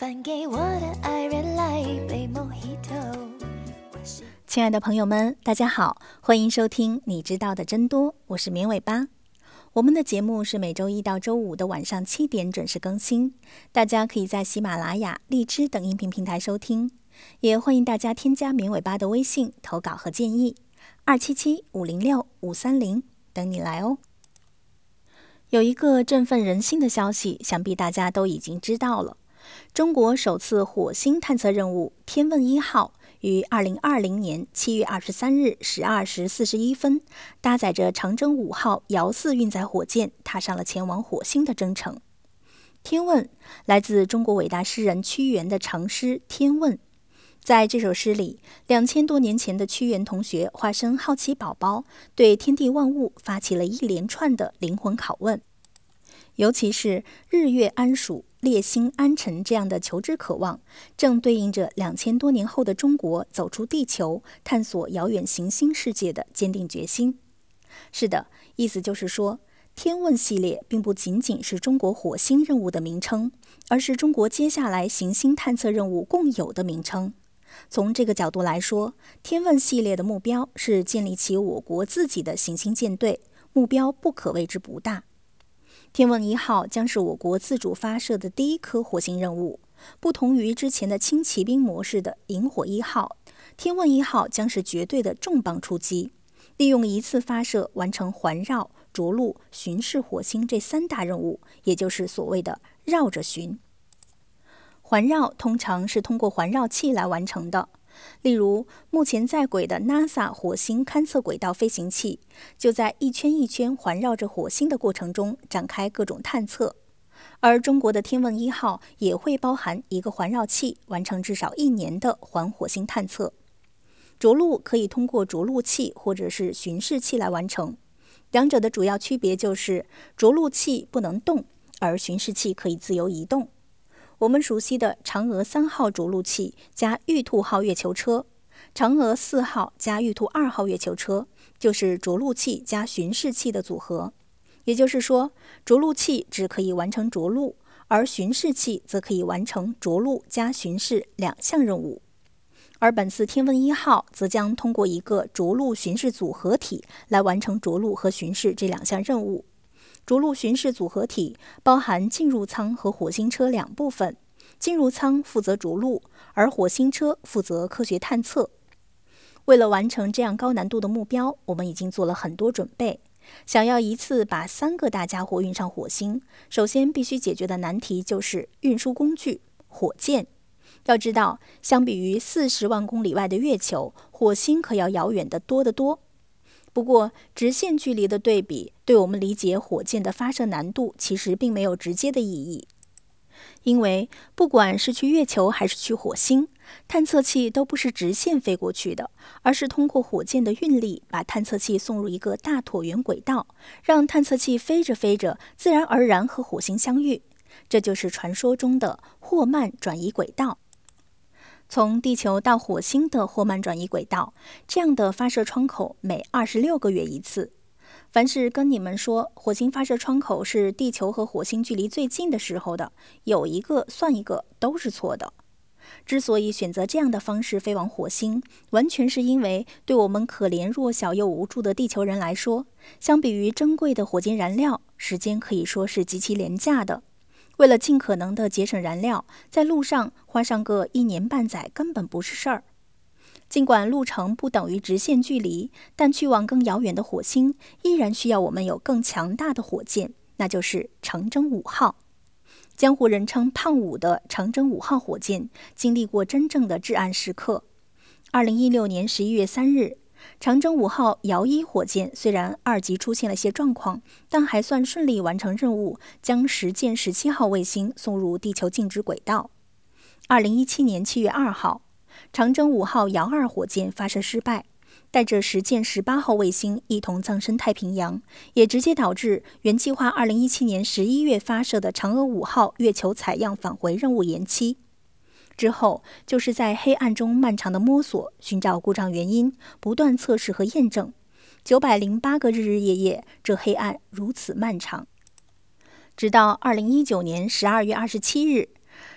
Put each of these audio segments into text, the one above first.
还给我的爱人来杯 Mojito。亲爱的朋友们，大家好，欢迎收听《你知道的真多》，我是绵尾巴。我们的节目是每周一到周五的晚上七点准时更新，大家可以在喜马拉雅、荔枝等音频平台收听。也欢迎大家添加绵尾巴的微信投稿和建议，二七七五零六五三零等你来哦。有一个振奋人心的消息，想必大家都已经知道了：中国首次火星探测任务“天问一号”。于二零二零年七月二十三日十二时四十一分，搭载着长征五号遥四运载火箭，踏上了前往火星的征程。天问来自中国伟大诗人屈原的长诗《天问》。在这首诗里，两千多年前的屈原同学化身好奇宝宝，对天地万物发起了一连串的灵魂拷问。尤其是日月安属、列星安辰这样的求知渴望，正对应着两千多年后的中国走出地球、探索遥远行星世界的坚定决心。是的，意思就是说，天问系列并不仅仅是中国火星任务的名称，而是中国接下来行星探测任务共有的名称。从这个角度来说，天问系列的目标是建立起我国自己的行星舰队，目标不可谓之不大。天问一号将是我国自主发射的第一颗火星任务。不同于之前的轻骑兵模式的萤火一号，天问一号将是绝对的重磅出击，利用一次发射完成环绕、着陆、巡视火星这三大任务，也就是所谓的绕着巡。环绕通常是通过环绕器来完成的。例如，目前在轨的 NASA 火星勘测轨道飞行器，就在一圈一圈环绕着火星的过程中展开各种探测。而中国的天问一号也会包含一个环绕器，完成至少一年的环火星探测。着陆可以通过着陆器或者是巡视器来完成，两者的主要区别就是着陆器不能动，而巡视器可以自由移动。我们熟悉的嫦娥三号着陆器加玉兔号月球车，嫦娥四号加玉兔二号月球车，就是着陆器加巡视器的组合。也就是说，着陆器只可以完成着陆，而巡视器则可以完成着陆加巡视两项任务。而本次天问一号则将通过一个着陆巡视组合体来完成着陆和巡视这两项任务。着陆巡视组合体包含进入舱和火星车两部分，进入舱负责着陆，而火星车负责科学探测。为了完成这样高难度的目标，我们已经做了很多准备。想要一次把三个大家伙运上火星，首先必须解决的难题就是运输工具——火箭。要知道，相比于四十万公里外的月球，火星可要遥远得多得多。不过，直线距离的对比，对我们理解火箭的发射难度其实并没有直接的意义。因为不管是去月球还是去火星，探测器都不是直线飞过去的，而是通过火箭的运力，把探测器送入一个大椭圆轨道，让探测器飞着飞着，自然而然和火星相遇。这就是传说中的霍曼转移轨道。从地球到火星的霍曼转移轨道，这样的发射窗口每二十六个月一次。凡是跟你们说火星发射窗口是地球和火星距离最近的时候的，有一个算一个都是错的。之所以选择这样的方式飞往火星，完全是因为对我们可怜弱小又无助的地球人来说，相比于珍贵的火箭燃料，时间可以说是极其廉价的。为了尽可能的节省燃料，在路上花上个一年半载根本不是事儿。尽管路程不等于直线距离，但去往更遥远的火星，依然需要我们有更强大的火箭，那就是长征五号。江湖人称“胖五”的长征五号火箭，经历过真正的至暗时刻。二零一六年十一月三日。长征五号遥一火箭虽然二级出现了些状况，但还算顺利完成任务，将实践十七号卫星送入地球静止轨道。二零一七年七月二号，长征五号遥二火箭发射失败，带着实践十八号卫星一同葬身太平洋，也直接导致原计划二零一七年十一月发射的嫦娥五号月球采样返回任务延期。之后就是在黑暗中漫长的摸索，寻找故障原因，不断测试和验证。九百零八个日日夜夜，这黑暗如此漫长。直到二零一九年十二月二十七日，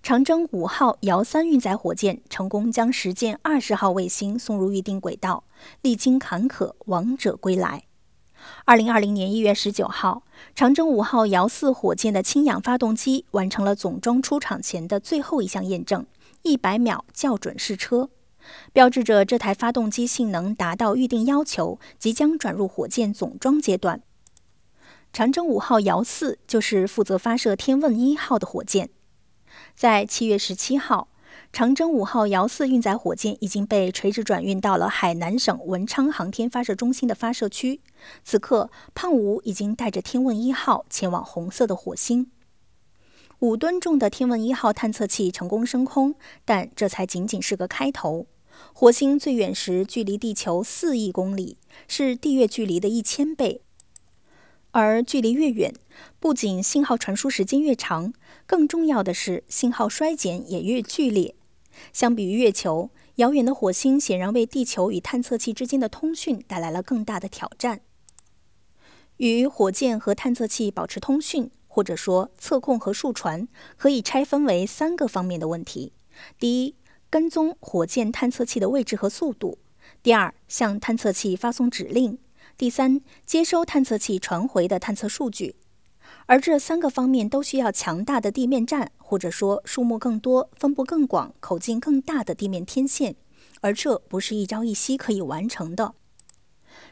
长征五号遥三运载火箭成功将实践二十号卫星送入预定轨道，历经坎坷，王者归来。二零二零年一月十九号，长征五号遥四火箭的氢氧发动机完成了总装出厂前的最后一项验证，一百秒校准试车，标志着这台发动机性能达到预定要求，即将转入火箭总装阶段。长征五号遥四就是负责发射天问一号的火箭。在七月十七号。长征五号遥四运载火箭已经被垂直转运到了海南省文昌航天发射中心的发射区。此刻，胖五已经带着天问一号前往红色的火星。五吨重的天问一号探测器成功升空，但这才仅仅是个开头。火星最远时距离地球四亿公里，是地月距离的一千倍。而距离越远，不仅信号传输时间越长，更重要的是信号衰减也越剧烈。相比于月球，遥远的火星显然为地球与探测器之间的通讯带来了更大的挑战。与火箭和探测器保持通讯，或者说测控和数传，可以拆分为三个方面的问题：第一，跟踪火箭探测器的位置和速度；第二，向探测器发送指令；第三，接收探测器传回的探测数据。而这三个方面都需要强大的地面站，或者说数目更多、分布更广、口径更大的地面天线，而这不是一朝一夕可以完成的。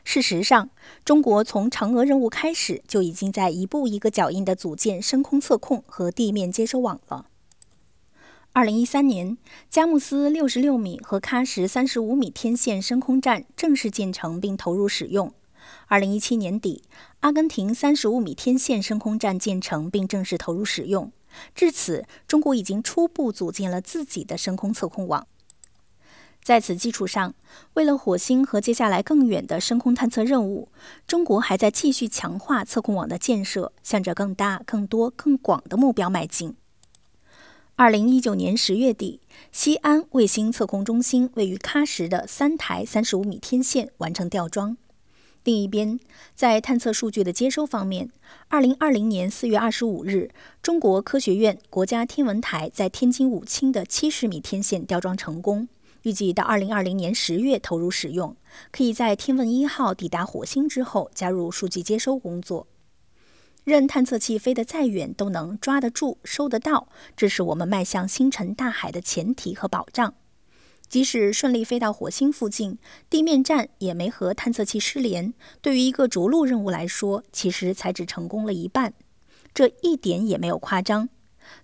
事实上，中国从嫦娥任务开始就已经在一步一个脚印地组建深空测控和地面接收网了。二零一三年，佳木斯六十六米和喀什三十五米天线深空站正式建成并投入使用。二零一七年底，阿根廷三十五米天线深空站建成并正式投入使用。至此，中国已经初步组建了自己的深空测控网。在此基础上，为了火星和接下来更远的深空探测任务，中国还在继续强化测控网的建设，向着更大、更多、更广的目标迈进。二零一九年十月底，西安卫星测控中心位于喀什的三台三十五米天线完成吊装。另一边，在探测数据的接收方面，二零二零年四月二十五日，中国科学院国家天文台在天津武清的七十米天线吊装成功，预计到二零二零年十月投入使用，可以在天问一号抵达火星之后加入数据接收工作。任探测器飞得再远，都能抓得住、收得到，这是我们迈向星辰大海的前提和保障。即使顺利飞到火星附近，地面站也没和探测器失联。对于一个着陆任务来说，其实才只成功了一半，这一点也没有夸张。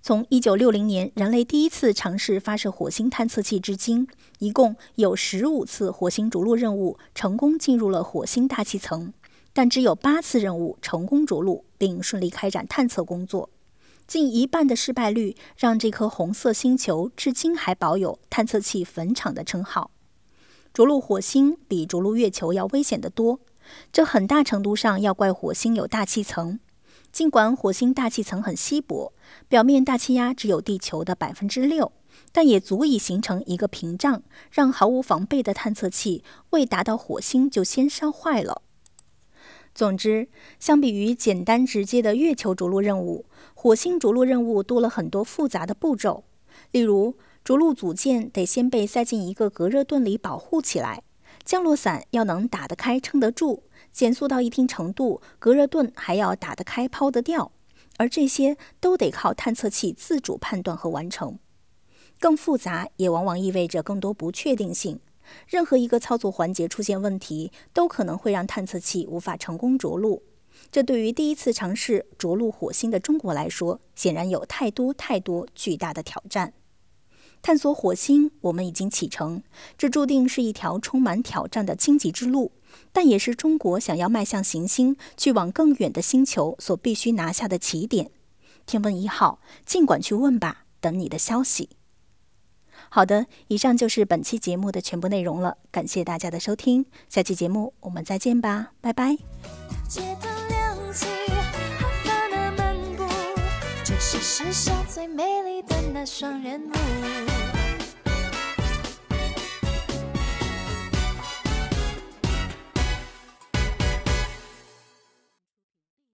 从1960年人类第一次尝试发射火星探测器至今，一共有15次火星着陆任务成功进入了火星大气层，但只有8次任务成功着陆并顺利开展探测工作。近一半的失败率，让这颗红色星球至今还保有“探测器坟场”的称号。着陆火星比着陆月球要危险得多，这很大程度上要怪火星有大气层。尽管火星大气层很稀薄，表面大气压只有地球的百分之六，但也足以形成一个屏障，让毫无防备的探测器未达到火星就先烧坏了。总之，相比于简单直接的月球着陆任务，火星着陆任务多了很多复杂的步骤。例如，着陆组件得先被塞进一个隔热盾里保护起来，降落伞要能打得开、撑得住，减速到一定程度，隔热盾还要打得开、抛得掉，而这些都得靠探测器自主判断和完成。更复杂，也往往意味着更多不确定性。任何一个操作环节出现问题，都可能会让探测器无法成功着陆。这对于第一次尝试着陆火星的中国来说，显然有太多太多巨大的挑战。探索火星，我们已经启程，这注定是一条充满挑战的荆棘之路，但也是中国想要迈向行星、去往更远的星球所必须拿下的起点。天问一号，尽管去问吧，等你的消息。好的，以上就是本期节目的全部内容了，感谢大家的收听，下期节目我们再见吧，拜拜。这这世上最美丽的那双人舞。